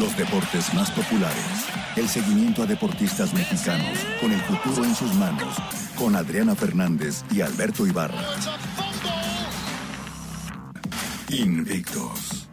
Los deportes más populares. El seguimiento a deportistas mexicanos con el futuro en sus manos. Con Adriana Fernández y Alberto Ibarra. Invictos.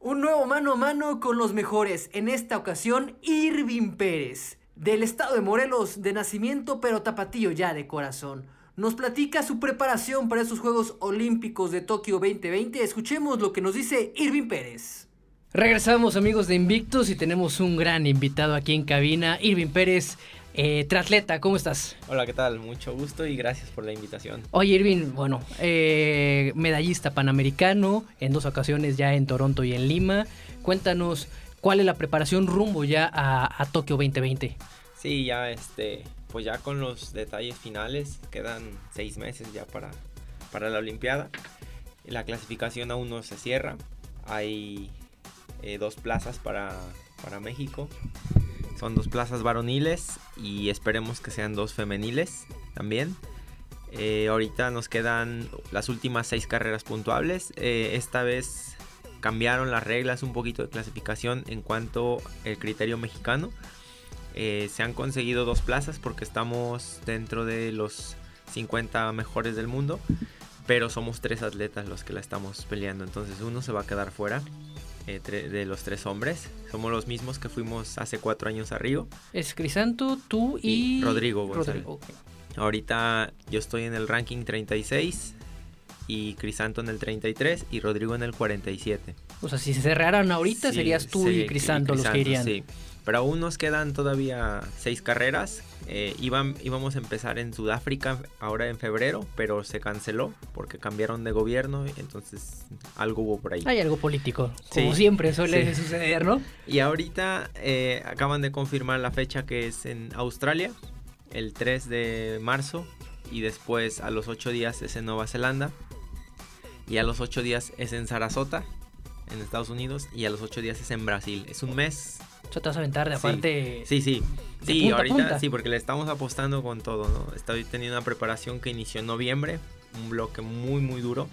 Un nuevo mano a mano con los mejores. En esta ocasión, Irving Pérez. Del estado de Morelos de nacimiento, pero tapatío ya de corazón. Nos platica su preparación para esos Juegos Olímpicos de Tokio 2020. Escuchemos lo que nos dice Irving Pérez. Regresamos amigos de Invictus y tenemos un gran invitado aquí en cabina, Irving Pérez, eh, triatleta, ¿cómo estás? Hola, ¿qué tal? Mucho gusto y gracias por la invitación. Oye, Irving, bueno, eh, medallista panamericano en dos ocasiones ya en Toronto y en Lima. Cuéntanos cuál es la preparación rumbo ya a, Tokio 2020. Sí, ya este, pues ya con los detalles finales, quedan seis meses ya para, para la Olimpiada. La clasificación aún no se cierra. Hay eh, dos plazas para, para México. Son dos plazas varoniles y esperemos que sean dos femeniles también. Eh, ahorita nos quedan las últimas seis carreras puntuables. Eh, esta vez cambiaron las reglas un poquito de clasificación en cuanto al criterio mexicano. Eh, se han conseguido dos plazas porque estamos dentro de los 50 mejores del mundo. Pero somos tres atletas los que la estamos peleando. Entonces uno se va a quedar fuera. Eh, de los tres hombres. Somos los mismos que fuimos hace cuatro años a Río. Es Crisanto, tú y, Rodrigo González. Ahorita yo estoy en el ranking 36 y Crisanto en el 33 y Rodrigo en el 47. O sea, si se cerraran ahorita serías tú y Crisanto, los que irían. Sí. Pero aún nos quedan todavía seis carreras. Eh, íbamos a empezar en Sudáfrica ahora en febrero, pero se canceló porque cambiaron de gobierno, entonces algo hubo por ahí. Hay algo político, como siempre suele suceder, ¿no? Y ahorita eh, acaban de confirmar la fecha que es en Australia, el 3 de marzo, y después a los 8 días es en Nueva Zelanda, y a los 8 días es en Sarasota, en Estados Unidos, y a los 8 días es en Brasil. Es un mes te vas a aventar de aparte. Sí, sí. Sí, ahorita sí, porque le estamos apostando con todo, ¿no? Estoy teniendo una preparación que inició en noviembre, un bloque muy, muy duro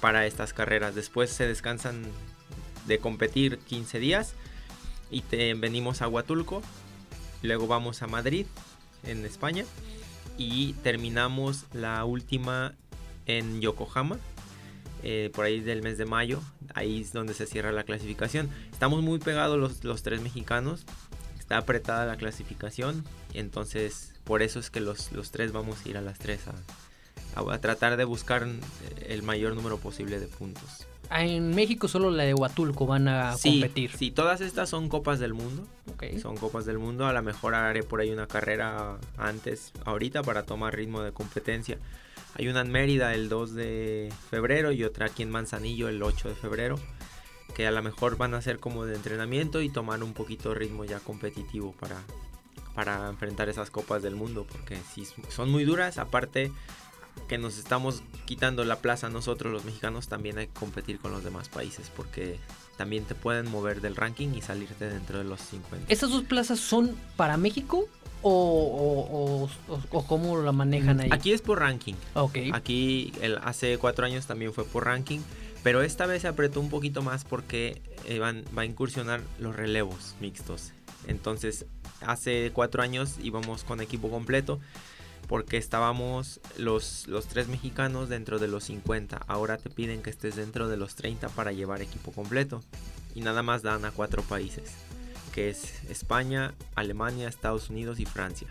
para estas carreras. Después se descansan de competir 15 días y te, venimos a Huatulco, luego vamos a Madrid, en España, y terminamos la última en Yokohama, eh, por ahí del mes de mayo. Ahí es donde se cierra la clasificación. Estamos muy pegados los, los tres mexicanos. Está apretada la clasificación. Entonces por eso es que los, los tres vamos a ir a las tres a, a, tratar de buscar el mayor número posible de puntos. En México solo la de Huatulco van a competir. Sí, todas estas son copas del mundo. Son copas del mundo. A lo mejor haré por ahí una carrera antes, ahorita, para tomar ritmo de competencia. Hay una en Mérida el 2 de febrero y otra aquí en Manzanillo el 8 de febrero. Que a lo mejor van a ser como de entrenamiento y tomar un poquito de ritmo ya competitivo para, para enfrentar esas copas del mundo. Porque si son muy duras, aparte que nos estamos quitando la plaza nosotros los mexicanos, también hay que competir con los demás países. Porque también te pueden mover del ranking y salirte dentro de los 50. ¿Estas dos plazas son para México o, o, cómo la manejan ahí? Aquí es por ranking. Aquí el, hace cuatro años también fue por ranking. Pero esta vez se apretó un poquito más porque eh, van, va a incursionar los relevos mixtos. Entonces, hace cuatro años íbamos con equipo completo porque estábamos los, los tres mexicanos dentro de los 50. Ahora te piden que estés dentro de los 30 para llevar equipo completo. Y nada más dan a cuatro países que es España, Alemania, Estados Unidos y Francia.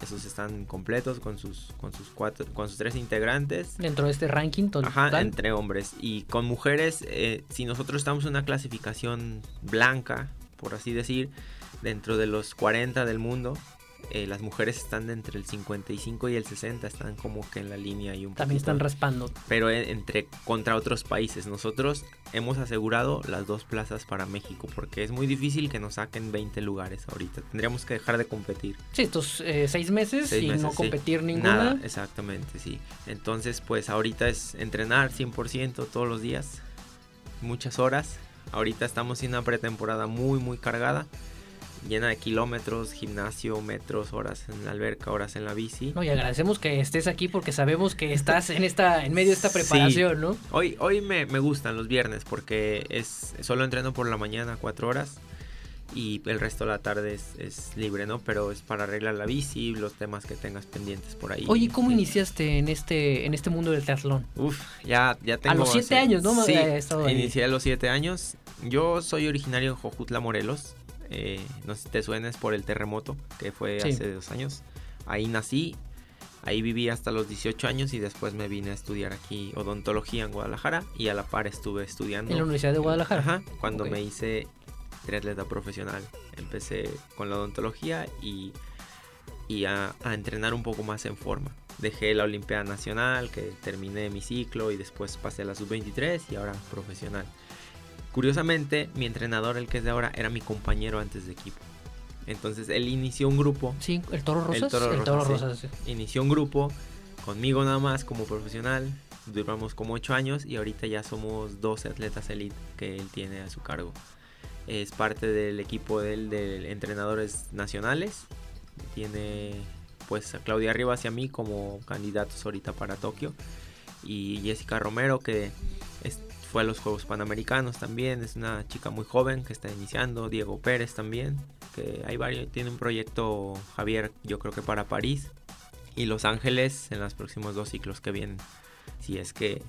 Esos están completos con sus, con sus cuatro, con sus tres integrantes. Dentro de este ranking total. Ajá, entre hombres. Y con mujeres, eh, si nosotros estamos en una clasificación blanca, por así decir, dentro de los 40 del mundo, eh, las mujeres están entre el 55 y el 60, están como que en la línea y un También están raspando. Pero entre contra otros países. Nosotros hemos asegurado las dos plazas para México porque es muy difícil que nos saquen 20 lugares ahorita. Tendríamos que dejar de competir. Sí, estos eh, seis meses y no competir ninguna. Nada, exactamente, sí. Entonces, pues ahorita es entrenar 100% todos los días, muchas horas. Ahorita estamos en una pretemporada muy, muy cargada llena de kilómetros, gimnasio, metros, horas en la alberca, horas en la bici. No, y agradecemos que estés aquí porque sabemos que estás en esta en medio de esta preparación, ¿no? Hoy, hoy me, me, gustan los viernes porque es solo entreno por la mañana cuatro horas y el resto de la tarde es, es, libre, ¿no? Pero es para arreglar la bici, los temas que tengas pendientes por ahí. Oye, ¿cómo iniciaste en este en este mundo del triatlón? Uf, ya, ya tengo... A los siete años, ¿no? Sí, inicié a los siete años. Yo soy originario de Jojutla, Morelos. Eh, no sé si te suenes por el terremoto que fue sí. hace dos años. Ahí nací, ahí viví hasta los 18 años y después me vine a estudiar aquí odontología en Guadalajara y a la par estuve estudiando. ¿En la Universidad de Guadalajara? Ajá, cuando okay. me hice triatleta profesional. Empecé con la odontología y, y a, a, entrenar un poco más en forma. Dejé la Olimpiada Nacional, que terminé mi ciclo y después pasé a la sub-23 y ahora profesional. Curiosamente, mi entrenador, el que es de ahora, era mi compañero antes de equipo. Entonces él inició un grupo. Sí, el Toro Rosas. El Toro, el Rosas, Toro Rosas sí. Inició un grupo conmigo nada más como profesional. Duramos como 8 años y ahorita ya somos 12 atletas elite que él tiene a su cargo. Es parte del equipo de, él, de entrenadores nacionales. Tiene pues a Claudia Rivas y a mí como candidatos ahorita para Tokio. Y Jessica Romero que es, fue a los Juegos Panamericanos también. Es una chica muy joven que está iniciando. Diego Pérez también. Que hay varios. Tiene un proyecto Javier yo creo que para París. Y Los Ángeles en los próximos dos ciclos que vienen. Si es que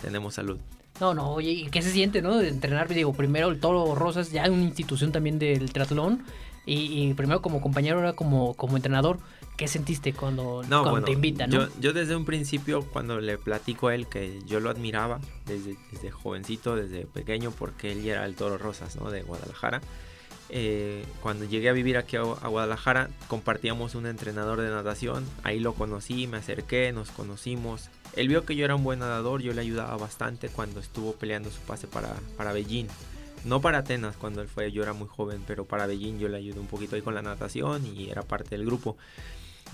tenemos salud. No, no, oye, ¿y qué se siente, no? De entrenar, digo, primero el Toro Rosas, ya una institución también del triatlón, y, primero como compañero, ahora como, como entrenador. ¿Qué sentiste cuando, no, cuando bueno, te invitan? ¿no? Yo, yo, desde un principio, cuando le platico a él que yo lo admiraba desde, desde jovencito, desde pequeño, porque él era el Toro Rosas, ¿no? De Guadalajara. Eh, cuando llegué a vivir aquí a, a, Guadalajara, compartíamos un entrenador de natación. Ahí lo conocí, me acerqué, nos conocimos. Él vio que yo era un buen nadador, yo le ayudaba bastante cuando estuvo peleando su pase para, para Beijing. No para Atenas cuando él fue, yo era muy joven, pero para Beijing yo le ayudé un poquito ahí con la natación y era parte del grupo.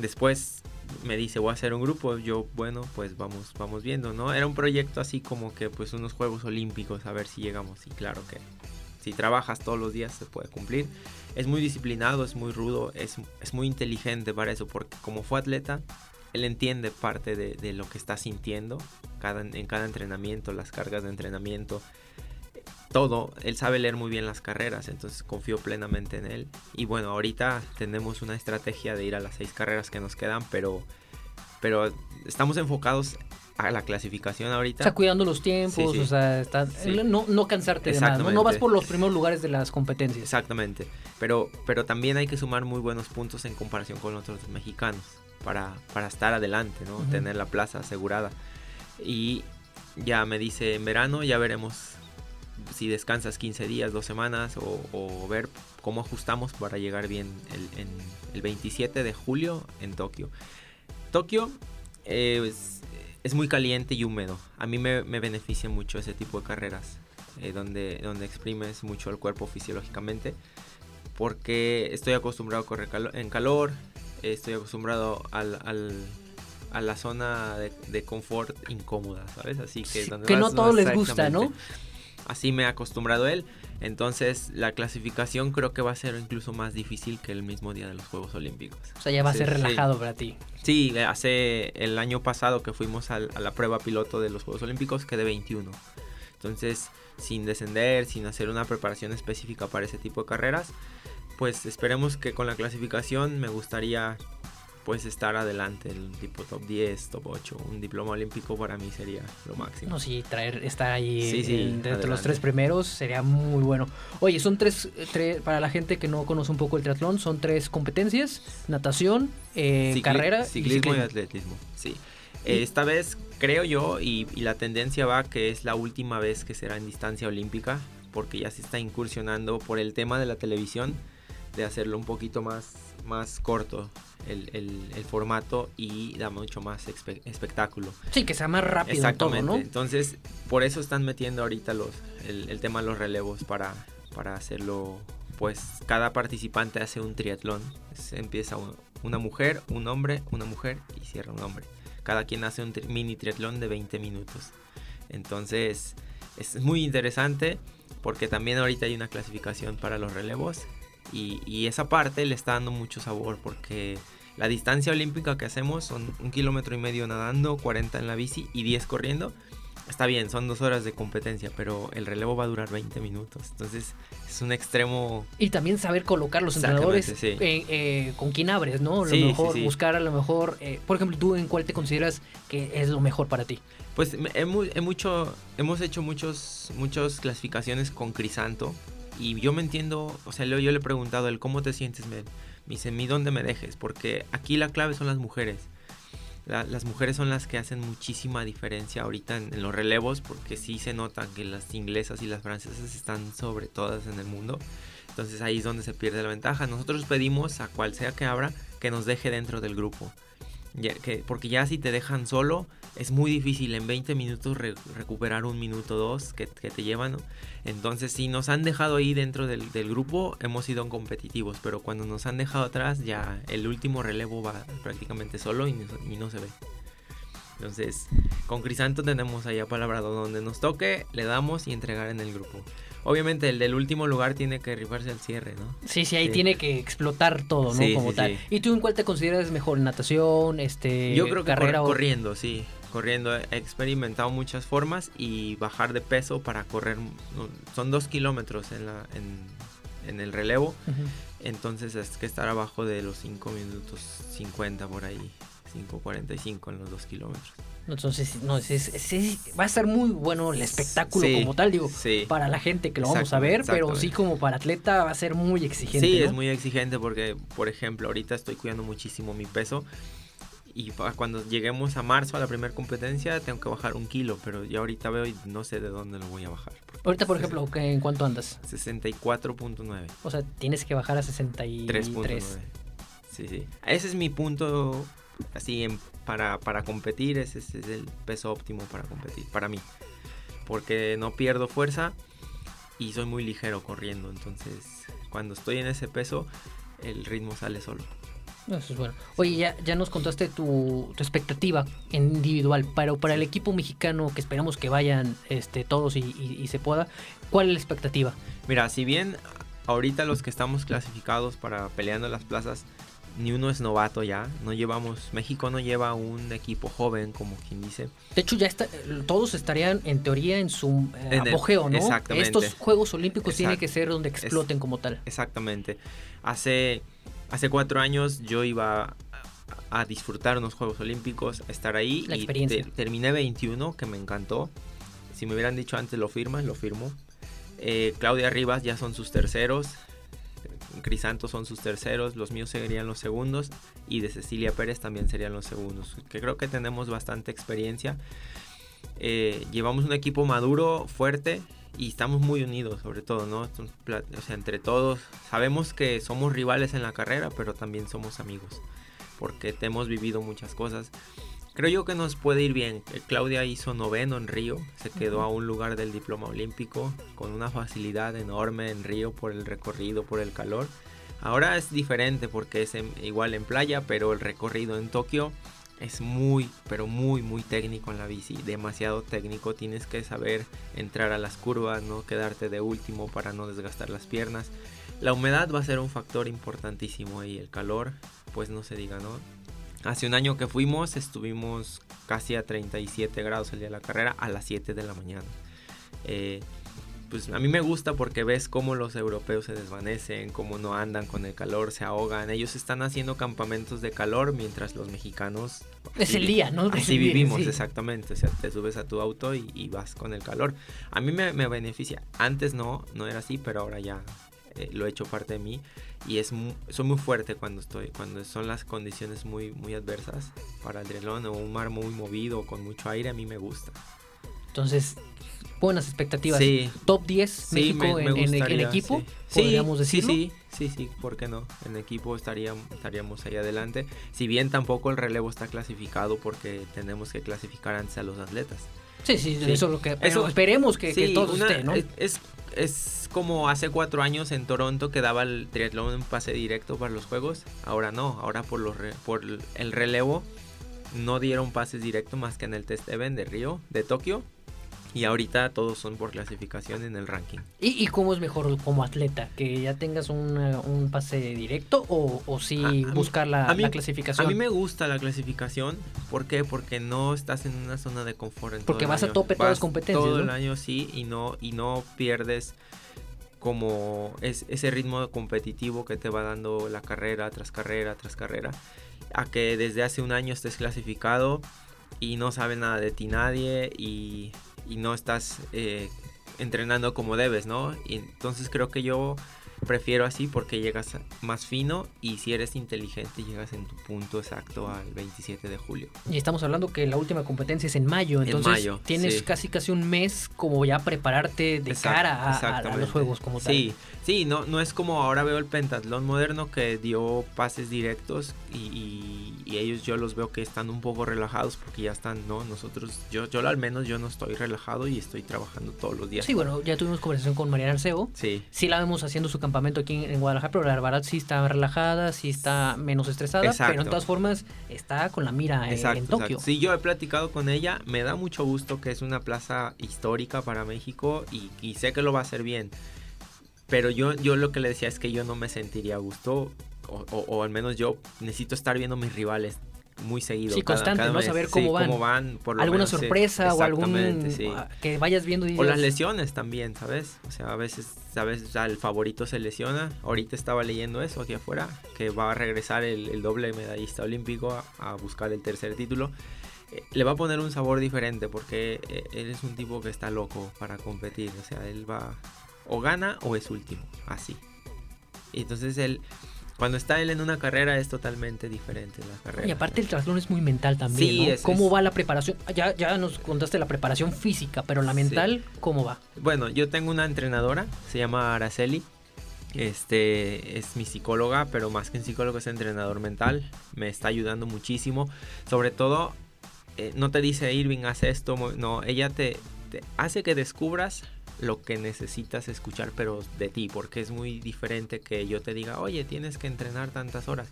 Después me dice, voy a hacer un grupo, yo, bueno, pues vamos, vamos viendo, ¿no? Era un proyecto así como que pues unos Juegos Olímpicos, a ver si llegamos. Y claro que si trabajas todos los días se puede cumplir. Es muy disciplinado, es muy rudo, es, es muy inteligente para eso, porque como fue atleta, él entiende parte de, de lo que está sintiendo cada, en cada entrenamiento, las cargas de entrenamiento, todo. Él sabe leer muy bien las carreras, entonces confío plenamente en él. Y bueno, ahorita tenemos una estrategia de ir a las seis carreras que nos quedan, pero, pero estamos enfocados a la clasificación ahorita. O sea, cuidando los tiempos, sí, sí. o sea, está, sí. no, no, cansarte de nada, ¿no? no vas por los primeros lugares de las competencias. Exactamente, pero, pero también hay que sumar muy buenos puntos en comparación con otros mexicanos para, para estar adelante, ¿no? Uh -huh. Tener la plaza asegurada. Y ya me dice, en verano ya veremos si descansas 15 días, dos semanas o, o ver cómo ajustamos para llegar bien el, en, el 27 de julio en Tokio. Tokio eh, es, es, muy caliente y húmedo. A mí me, me beneficia mucho ese tipo de carreras eh, donde, donde exprimes mucho el cuerpo fisiológicamente porque estoy acostumbrado a correr calo en calor, estoy acostumbrado al, al a la zona de, de, confort incómoda, ¿sabes? Así que, donde que no todos les gusta, ¿no? Así me ha acostumbrado él. Entonces la clasificación creo que va a ser incluso más difícil que el mismo día de los Juegos Olímpicos. O sea, ya va sí, a ser relajado sí. para ti. Sí, hace el año pasado que fuimos al, a la prueba piloto de los Juegos Olímpicos quedé 21. Entonces, sin descender, sin hacer una preparación específica para ese tipo de carreras, pues esperemos que con la clasificación me gustaría pues estar adelante, el tipo top 10, top 8, un diploma olímpico para mí sería lo máximo. No, sí, traer, estar ahí sí, sí, entre adelante. los tres primeros sería muy bueno. Oye, son tres, tres, para la gente que no conoce un poco el triatlón, son tres competencias, natación, eh, Cicli carrera ciclismo y, ciclismo. y atletismo, sí. Eh, esta vez creo yo, y, y la tendencia va que es la última vez que será en distancia olímpica, porque ya se está incursionando por el tema de la televisión, de hacerlo un poquito más, más corto el, el, el, formato y da mucho más espe espectáculo. Sí, que sea más rápido Exactamente. todo, ¿no? Entonces, por eso están metiendo ahorita los, el, el, tema de los relevos para, para hacerlo, pues cada participante hace un triatlón. Se empieza un, una mujer, un hombre, una mujer y cierra un hombre. Cada quien hace un tri mini triatlón de 20 minutos. Entonces, es muy interesante porque también ahorita hay una clasificación para los relevos Y, y esa parte le está dando mucho sabor porque la distancia olímpica que hacemos son un kilómetro y medio nadando, 40 en la bici y 10 corriendo. Está bien, son dos horas de competencia, pero el relevo va a durar 20 minutos. Entonces es un extremo... Y también saber colocar los entrenadores eh, eh, con quién abres, ¿no? Lo mejor, buscar a lo mejor... Eh, por ejemplo, ¿tú en cuál te consideras que es lo mejor para ti? Pues hemos, mucho, hemos hecho muchos, muchas clasificaciones con Crisanto. Y yo me entiendo, o sea, yo, le he preguntado el cómo te sientes, me, dice, mi dónde me dejes, porque aquí la clave son las mujeres las mujeres son las que hacen muchísima diferencia ahorita en, los relevos porque sí se notan que las inglesas y las francesas están sobre todas en el mundo. Entonces ahí es donde se pierde la ventaja. Nosotros pedimos a cual sea que abra que nos deje dentro del grupo. Que, porque ya si te dejan solo, es muy difícil en 20 minutos recuperar un minuto dos que, te llevan. Entonces, si nos han dejado ahí dentro del, grupo, hemos sido competitivos, pero cuando nos han dejado atrás, ya el último relevo va prácticamente solo y, no se ve. Entonces, con Crisanto tenemos allá palabrado donde nos toque, le damos y entregar en el grupo. Obviamente el del último lugar tiene que rifarse al cierre, ¿no? Sí, sí, ahí tiene que explotar todo, ¿no? Como tal. ¿Y tú en cuál te consideras mejor? ¿Natación? Este, Yo creo que carrera corriendo, sí corriendo he experimentado muchas formas y bajar de peso para correr son dos kilómetros en, la, en, el relevo entonces es que estar abajo de los 5 minutos 50 por ahí 5.45 en los dos kilómetros entonces no, va a ser muy bueno el espectáculo como tal digo para la gente que lo vamos a ver pero sí como para atleta va a ser muy exigente sí es muy exigente porque por ejemplo ahorita estoy cuidando muchísimo mi peso y cuando lleguemos a marzo a la primera competencia tengo que bajar un kilo, pero ya ahorita veo y no sé de dónde lo voy a bajar. Ahorita, por ejemplo, ¿en cuánto andas? 64.9. O sea, tienes que bajar a 63. Sí, sí. Ese es mi punto, así, para, para competir, ese es el peso óptimo para competir, para mí. Porque no pierdo fuerza y soy muy ligero corriendo, entonces cuando estoy en ese peso, el ritmo sale solo. Eso es bueno. Oye, ya, ya nos contaste tu, expectativa individual, pero para el equipo mexicano que esperamos que vayan este, todos y, se pueda, ¿cuál es la expectativa? Mira, si bien ahorita los que estamos clasificados para peleando las plazas, ni uno es novato ya, no llevamos, México no lleva un equipo joven, como quien dice. De hecho, ya está, todos estarían en teoría en su eh, apogeo, ¿no? Exactamente. Estos Juegos Olímpicos tienen que ser donde exploten como tal. Exactamente. Hace Hace cuatro años yo iba a, disfrutar unos Juegos Olímpicos, a estar ahí. La experiencia. Y terminé 21, que me encantó. Si me hubieran dicho antes lo firmas, lo firmo. Eh, Claudia Rivas ya son sus terceros. Crisanto son sus terceros, los míos serían los segundos y de Cecilia Pérez también serían los segundos. Que creo que tenemos bastante experiencia. Eh, llevamos un equipo maduro, fuerte, y estamos muy unidos sobre todo, ¿no? O sea, entre todos sabemos que somos rivales en la carrera, pero también somos amigos, porque hemos vivido muchas cosas. Creo yo que nos puede ir bien. Eh, Claudia hizo noveno en Río, se quedó a un lugar del diploma olímpico con una facilidad enorme en Río por el recorrido, por el calor. Ahora es diferente porque es igual en playa, pero el recorrido en Tokio es muy, pero muy, muy técnico en la bici. Demasiado técnico. Tienes que saber entrar a las curvas, no quedarte de último para no desgastar las piernas. La humedad va a ser un factor importantísimo ahí. El calor, pues no se diga, ¿no? Hace un año que fuimos, estuvimos casi a 37 grados el día de la carrera a las 7 de la mañana. Eh, pues a mí me gusta porque ves cómo los europeos se desvanecen, cómo no andan con el calor, se ahogan. Ellos están haciendo campamentos de calor mientras los mexicanos... Es el día, ¿no? Así vivimos, exactamente. O sea, te subes a tu auto y, vas con el calor. A mí me, beneficia. Antes no, no era así, pero ahora ya eh, lo he hecho parte de mí. Y es soy muy fuerte cuando estoy, cuando son las condiciones muy, muy adversas para el triatlón o un mar muy movido con mucho aire, a mí me gusta. Entonces, buenas expectativas. Sí. Top 10 México en, equipo, sí. podríamos decirlo. Sí, sí, sí, sí, ¿por qué no? En equipo estaríamos, estaríamos ahí adelante. Si bien tampoco el relevo está clasificado porque tenemos que clasificar antes a los atletas. Sí, sí, eso es lo que eso, esperemos que, que todo esté, ¿no? Es, es como hace cuatro años en Toronto que daba el triatlón en pase directo para los juegos. Ahora no, ahora por, los por el relevo no dieron pases directos más que en el test event de Río, de Tokio Y ahorita todos son por clasificación en el ranking. ¿Y, y cómo es mejor como atleta? ¿Que ya tengas una- un pase directo o, o sí A- a mí- buscar la, mí- la clasificación? A mí me gusta la clasificación. ¿Por qué? Porque no estás en una zona de confort. en todo Porque el vas a tope todas las competencias, Todo ¿no? el año sí y no, y no pierdes como es, ese ritmo competitivo que te va dando la carrera tras carrera tras carrera. A que desde hace un año estés clasificado y no sabe nada de ti nadie y, y no estás eh, entrenando como debes, ¿no? Y entonces creo que yo prefiero así porque llegas más fino y si eres inteligente llegas en tu punto exacto al 27 de julio. Y estamos hablando que la última competencia es en mayo, En entonces mayo, tienes sí. casi casi un mes como ya prepararte de Exact- cara a- a, los juegos como tal. Sí, sí, no, no es como ahora veo el pentatlón moderno que dio pases directos y, y- y ellos yo los veo que están un poco relajados porque ya están, ¿no? Nosotros, yo, yo al menos yo no estoy relajado y estoy trabajando todos los días. Sí, bueno, ya tuvimos conversación con Mariana Arceo. Sí, Sí la vemos haciendo su campamento aquí en, en Guadalajara, pero la verdad sí está relajada, sí está menos estresada, Exacto. pero en todas formas está con la mira en- exacto, en Tokio. exacto. Sí, yo he platicado con ella, me da mucho gusto que es una plaza histórica para México y, y sé que lo va a hacer bien. Pero yo, yo lo que le decía es que yo no me sentiría a gusto, o, o- o al menos yo necesito estar viendo a mis rivales muy seguido. Sí, constante, ¿no? mes. Saber Sí, cómo van. por lo ¿Alguna menos, sí. sorpresa o algún sí. que vayas viendo y O las lesiones también, ¿sabes? O sea, a veces, a veces el favorito se lesiona. Ahorita estaba leyendo eso aquí afuera, que va a regresar el, doble medallista olímpico a, a buscar el tercer título. Eh, le va a poner un sabor diferente porque eh, él es un tipo que está loco para competir. O sea, él va o gana o es último, así. Y entonces él, cuando está él en una carrera es totalmente diferente la carrera. Y aparte el triatlón es muy mental también, Sí, ¿no? es- ¿Cómo es- va la preparación? Ya, ya nos contaste la preparación física, pero la mental, ¿cómo va? Bueno, yo tengo una entrenadora, se llama Araceli. Este es mi psicóloga, pero más que un psicólogo es entrenador mental. Me está ayudando muchísimo. Sobre todo, eh, no te dice Irving, haz esto. No, ella te, te hace que descubras lo que necesitas escuchar, pero de ti, porque es muy diferente que yo te diga, oye, tienes que entrenar tantas horas.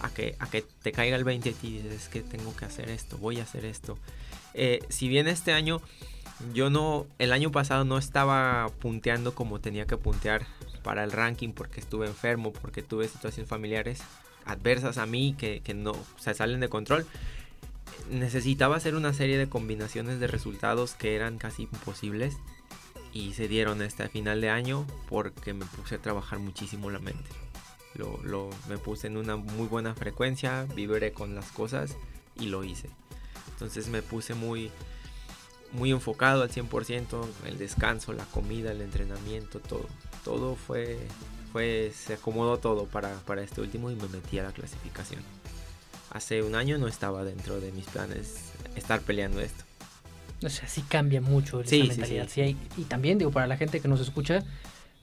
A que, a que te caiga el 20 y dices, es que tengo que hacer esto, voy a hacer esto. Eh, si bien este año yo no, el año pasado no estaba punteando como tenía que puntear para el ranking porque estuve enfermo, porque tuve situaciones familiares adversas a mí que, que no se salen de control. Necesitaba hacer una serie de combinaciones de resultados que eran casi imposibles y se dieron este final de año porque me puse a trabajar muchísimo la mente. Lo, lo- me puse en una muy buena frecuencia, vibré con las cosas y lo hice. Entonces me puse muy, muy enfocado al 100%, el descanso, la comida, el entrenamiento, todo. Todo fue, fue se acomodó todo para, para este último y me metí a la clasificación. Hace un año no estaba dentro de mis planes estar peleando esto. O sea, sí cambia mucho esa Sí, mentalidad. sí. sí hay- y también, digo, para la gente que nos escucha,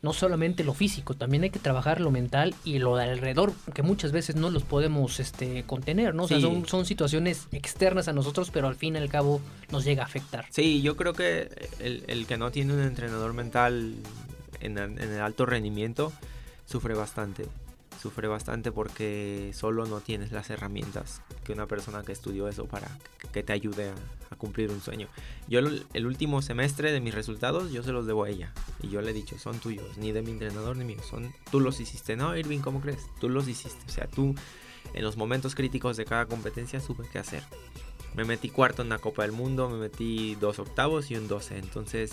no solamente lo físico, también hay que trabajar lo mental y lo de alrededor, que muchas veces no los podemos este, contener, ¿no? O sea, Sí. son, son situaciones externas a nosotros, pero al fin y al cabo nos llega a afectar. Sí, yo creo que el, el que no tiene un entrenador mental en, en el alto rendimiento sufre bastante. Sufre bastante porque solo no tienes las herramientas que una persona que estudió eso para que- te ayude a, cumplir un sueño. Yo el, último semestre de mis resultados yo se los debo a ella. Y yo le he dicho, son tuyos, ni de mi entrenador ni míos. Son, tú los hiciste. No, Irving, ¿cómo crees? Tú los hiciste. O sea, tú en los momentos críticos de cada competencia supe qué hacer. Me metí cuarto en la Copa del Mundo, me metí dos octavos y un 12. Entonces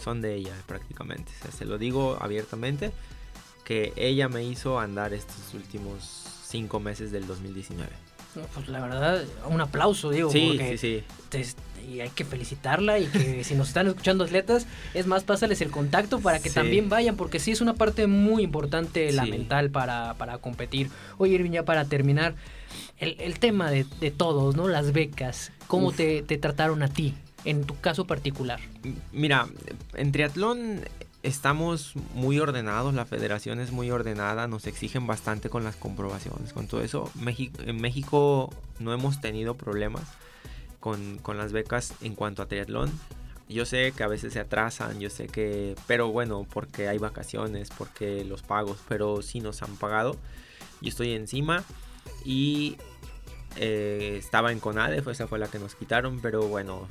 son de ella prácticamente. O sea, se lo digo abiertamente que ella me hizo andar estos últimos cinco meses del 2019. No, Pues la verdad, un aplauso, digo, Sí, porque sí, sí. te- y hay que felicitarla y que si nos están escuchando atletas, es más, pásales el contacto para que Sí. también vayan, porque sí es una parte muy importante la Sí. mental para, para competir. Oye, Irving, ya para terminar, el, el tema de, de todos, ¿no? Las becas, ¿cómo te, te trataron a ti, en tu caso particular? Mira, en triatlón estamos muy ordenados, la federación es muy ordenada, nos exigen bastante con las comprobaciones, con todo eso. En México no hemos tenido problemas con, con las becas en cuanto a triatlón. Yo sé que a veces se atrasan, yo sé que, pero bueno, porque hay vacaciones, porque los pagos, pero sí nos han pagado. Yo estoy encima y eh, estaba en CONADE, esa fue la que nos quitaron, pero bueno,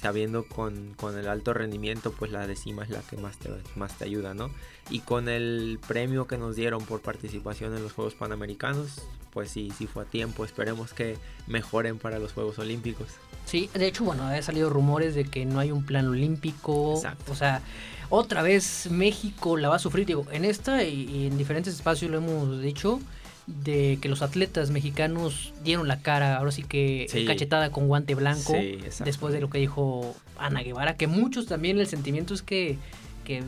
sabiendo con, con, el alto rendimiento, pues la décima es la que más te, más te ayuda, ¿no? Y con el premio que nos dieron por participación en los Juegos Panamericanos, pues sí, sí fue a tiempo. Esperemos que mejoren para los Juegos Olímpicos. Sí, de hecho, bueno, ha salido rumores de que no hay un plan olímpico. Exacto. O sea, otra vez México la va a sufrir. Digo, en esta y, y en diferentes espacios lo hemos dicho de que los atletas mexicanos dieron la cara, ahora sí que Sí. cachetada con guante blanco, Sí, después de lo que dijo Ana Guevara, que muchos también el sentimiento es que, que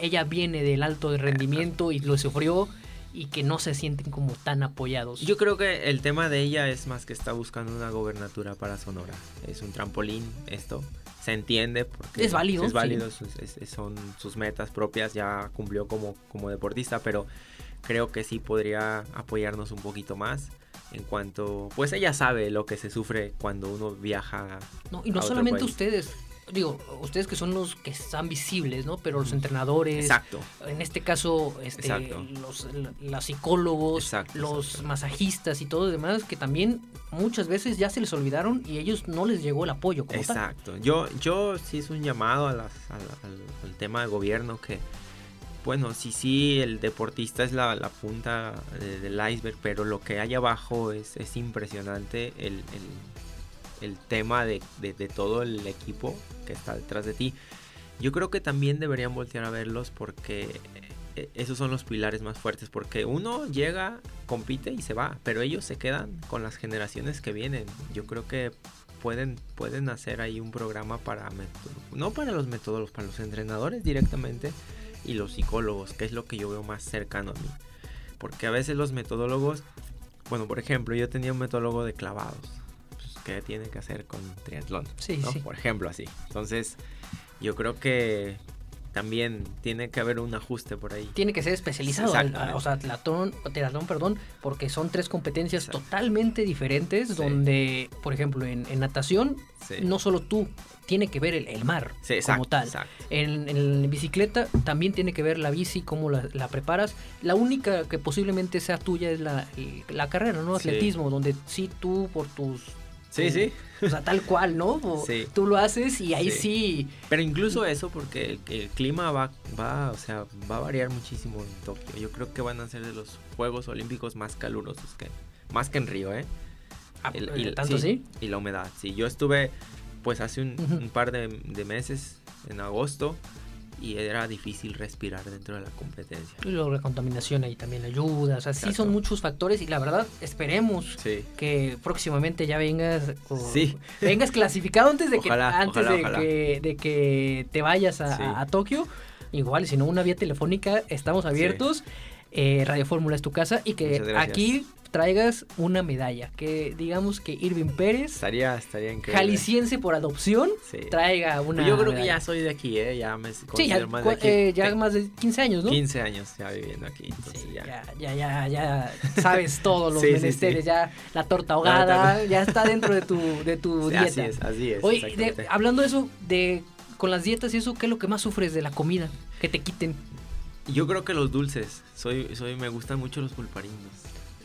ella viene del alto de rendimiento y lo sufrió y que no se sienten como tan apoyados. Yo creo que el tema de ella es más que está buscando una gobernatura para Sonora. Es un trampolín esto. Se entiende porque Es válido, Es válido, sus- es- es- son sus metas propias. Ya cumplió como, como deportista, pero creo que sí podría apoyarnos un poquito más. En cuanto, pues ella sabe lo que se sufre cuando uno viaja. No, y no a otro solamente país. ustedes, digo, ustedes que son los que están visibles, ¿no? Pero los entrenadores, Exacto. en este caso, este, Exacto. los, los psicólogos, Exacto, los exacto. masajistas y todo lo demás, que también muchas veces ya se les olvidaron y ellos no les llegó el apoyo como tal. Exacto. Yo, yo sí es un llamado a las- a la- al, al tema de gobierno que, bueno, sí, sí, el deportista es la, la punta de- del iceberg, pero lo que hay abajo es, es impresionante el, el- el tema de, de- todo el equipo que está detrás de ti. Yo creo que también deberían voltear a verlos porque eh, esos son los pilares más fuertes, porque uno llega, compite y se va, pero ellos se quedan con las generaciones que vienen. Yo creo que pueden, pueden hacer ahí un programa para, no para los metodólogos, para los entrenadores directamente y los psicólogos, que es lo que yo veo más cercano a mí. Porque a veces los metodólogos, bueno, por ejemplo, yo tenía un metodólogo de clavados. Pues, ¿Qué tiene que hacer con triatlón? Sí, ¿no? sí. Por ejemplo, así. Entonces, yo creo que también tiene que haber un ajuste por ahí. Tiene que ser especializado, o sea, triatlón, triatlón, perdón, porque son tres competencias totalmente diferentes, Sí. donde, por ejemplo, en, en natación, Sí. no solo tú, tiene que ver el, el mar Sí, como tal. exacto. En, en bicicleta también tiene que ver la bici, cómo la, la preparas. La única que posiblemente sea tuya es la, la carrera, ¿no? Atletismo, donde sí tú por tus... Sí, sí. O sea, tal cual, ¿no? O Sí. Tú lo haces y ahí Sí. sí... Pero incluso eso, porque el, el clima va, va, o sea, va a variar muchísimo en Tokio. Yo creo que van a ser de los Juegos Olímpicos más calurosos que, más que en Río, ¿eh? Ah, El- y- ¿Tanto sí? Y la humedad, sí. Yo estuve, pues, hace un, par de, de meses, en agosto, y era difícil respirar dentro de la competencia. Y luego la contaminación ahí también ayuda. O sea, sí son muchos factores y la verdad esperemos Sí. que próximamente ya vengas o- Sí. vengas clasificado antes de que antes ojalá, de, ojalá. Que, de que te vayas a, Sí. a- a Tokio igual si no una vía telefónica estamos abiertos Eh, Radio Fórmula es tu casa y que aquí traigas una medalla que digamos que Irving Pérez Estaría, estaría increíble. jalisciense por adopción Sí. traiga una Pues yo creo que medalla. ya soy de aquí, ¿eh? Ya me sí considero ya, más de aquí. eh, ya más de 15 años ¿no? 15 años ya viviendo aquí. Entonces Sí, ya. ya, ya, ya, ya sabes todos los Sí, sí, menesteres, sí. ya la torta ahogada, ya está dentro de tu, de tu Sí, dieta. así es, así es. Oye, de- hablando de eso, de con las dietas y eso, ¿qué es lo que más sufres de la comida? Que te quiten. Yo creo que los dulces. Soy, soy, me gustan mucho los pulparinos.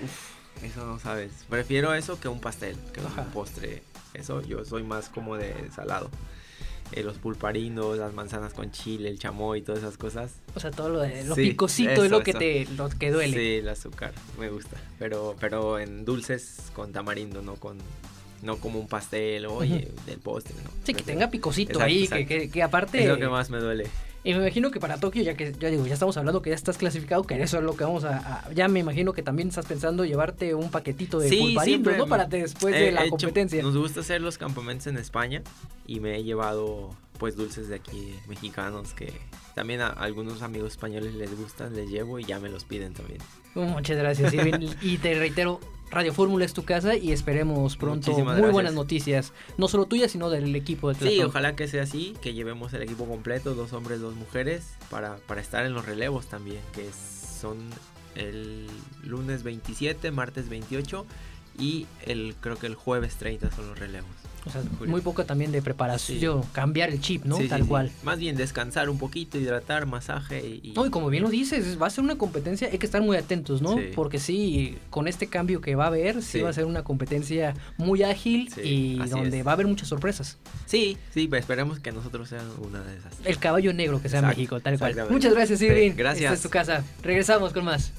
Uf, eso no sabes. Prefiero eso que un pastel, que Ajá. un postre. Eso yo soy más como de salado. Eh, los pulparinos, las manzanas con chile, el chamoy, todas esas cosas. O sea, todo lo, de, lo Sí, picosito es lo que eso. te lo que duele. Sí, el azúcar, me gusta. Pero, pero en dulces con tamarindo, no con no como un pastel, oye, del postre, ¿no? Sí, que tenga picosito Exacto, ahí, exacto. Que, que, que aparte... Es lo que más me duele. Y me imagino que para Tokio, ya que ya digo, ya estamos hablando que ya estás clasificado, que eso es lo que vamos a, a- ya me imagino que también estás pensando llevarte un paquetito de Sí, siempre ¿no? Para después de la hecho- competencia. Nos gusta hacer los campamentos en España y me he llevado pues dulces de aquí mexicanos que también a algunos amigos españoles les gustan, les llevo y ya me los piden también. Muchas gracias, Irving. y te reitero, Radio Fórmula es tu casa y esperemos pronto Muchísimas muy gracias. buenas noticias, no solo tuyas, sino del equipo de Sí, triatlón. ojalá que sea así, que llevemos el equipo completo, dos hombres, dos mujeres, para, para estar en los relevos también, que son el lunes 27, martes 28 y el creo que el jueves 30 son los relevos. O sea, muy poco también de preparación, cambiar el chip, ¿no? Tal cual. Más bien descansar un poquito, hidratar, masaje y... No, y como bien lo dices, va a ser una competencia, hay que estar muy atentos, ¿no? Porque sí, con este cambio que va a haber, sí, va a ser una competencia muy ágil y donde va a haber muchas sorpresas. Sí, sí, pues esperemos que nosotros sean una de esas. El caballo negro que sea México, tal cual. Muchas gracias, Irving. gracias. Esta es tu casa. Regresamos con más.